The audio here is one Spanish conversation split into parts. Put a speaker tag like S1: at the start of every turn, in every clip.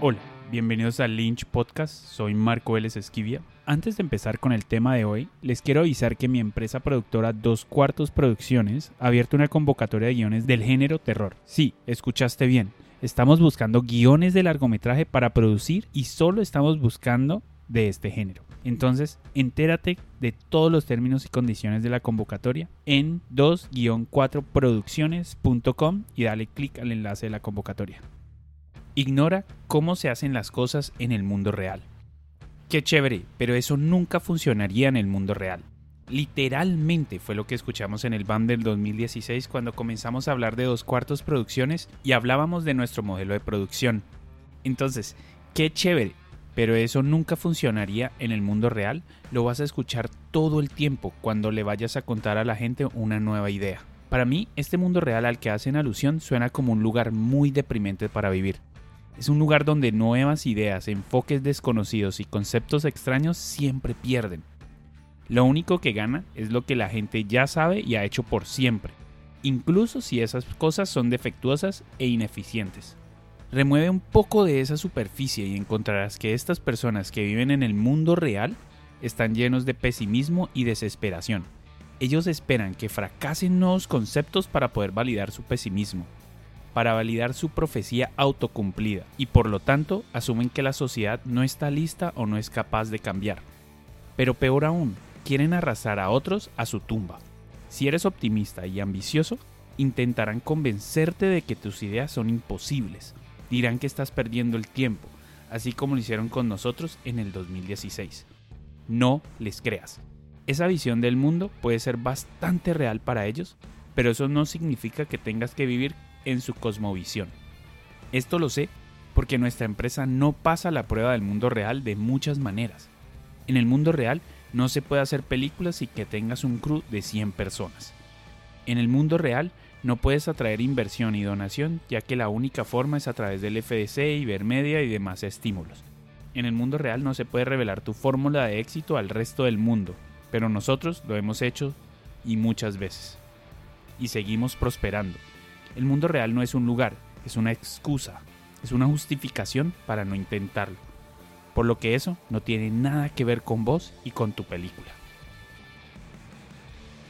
S1: Hola, bienvenidos al Lynch Podcast, soy Marco Vélez Esquivia. Antes de empezar con el tema de hoy, les quiero avisar que mi empresa productora Dos Cuartos Producciones ha abierto una convocatoria de guiones del género terror. Sí, escuchaste bien. Estamos buscando guiones de largometraje para producir y solo estamos buscando de este género. Entonces, entérate de todos los términos y condiciones de la convocatoria en 2-4producciones.com y dale clic al enlace de la convocatoria. Ignora cómo se hacen las cosas en el mundo real. Qué chévere, pero eso nunca funcionaría en el mundo real. Literalmente fue lo que escuchamos en el BAM del 2016 cuando comenzamos a hablar de dos cuartos producciones y hablábamos de nuestro modelo de producción. Entonces, qué chévere, pero eso nunca funcionaría en el mundo real, lo vas a escuchar todo el tiempo cuando le vayas a contar a la gente una nueva idea. Para mí, este mundo real al que hacen alusión suena como un lugar muy deprimente para vivir. Es un lugar donde nuevas ideas, enfoques desconocidos y conceptos extraños siempre pierden. Lo único que gana es lo que la gente ya sabe y ha hecho por siempre, incluso si esas cosas son defectuosas e ineficientes. Remueve un poco de esa superficie y encontrarás que estas personas que viven en el mundo real están llenos de pesimismo y desesperación. Ellos esperan que fracasen nuevos conceptos para poder validar su pesimismo, para validar su profecía autocumplida y por lo tanto asumen que la sociedad no está lista o no es capaz de cambiar. Pero peor aún, quieren arrasar a otros a su tumba. Si eres optimista y ambicioso, intentarán convencerte de que tus ideas son imposibles. Dirán que estás perdiendo el tiempo, así como lo hicieron con nosotros en el 2016. No les creas. Esa visión del mundo puede ser bastante real para ellos, pero eso no significa que tengas que vivir en su cosmovisión. Esto lo sé porque nuestra empresa no pasa la prueba del mundo real de muchas maneras. En el mundo real no se puede hacer películas y que tengas un crew de 100 personas. En el mundo real no puedes atraer inversión y donación ya que la única forma es a través del FDC, Ibermedia y demás estímulos. En el mundo real no se puede revelar tu fórmula de éxito al resto del mundo, pero nosotros lo hemos hecho y muchas veces. Y seguimos prosperando. El mundo real no es un lugar, es una excusa, es una justificación para no intentarlo. Por lo que eso no tiene nada que ver con vos y con tu película.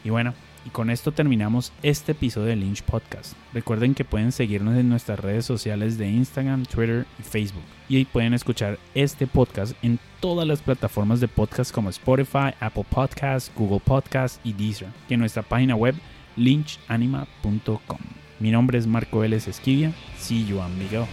S1: Y bueno, y con esto terminamos este episodio de Lynch Podcast. Recuerden que pueden seguirnos en nuestras redes sociales de Instagram, Twitter y Facebook. Y ahí pueden escuchar este podcast en todas las plataformas de podcast como Spotify, Apple Podcasts, Google Podcasts y Deezer. Y en nuestra página web lynchanima.com. Mi nombre es Marco Vélez Esquivia. See you, amigo.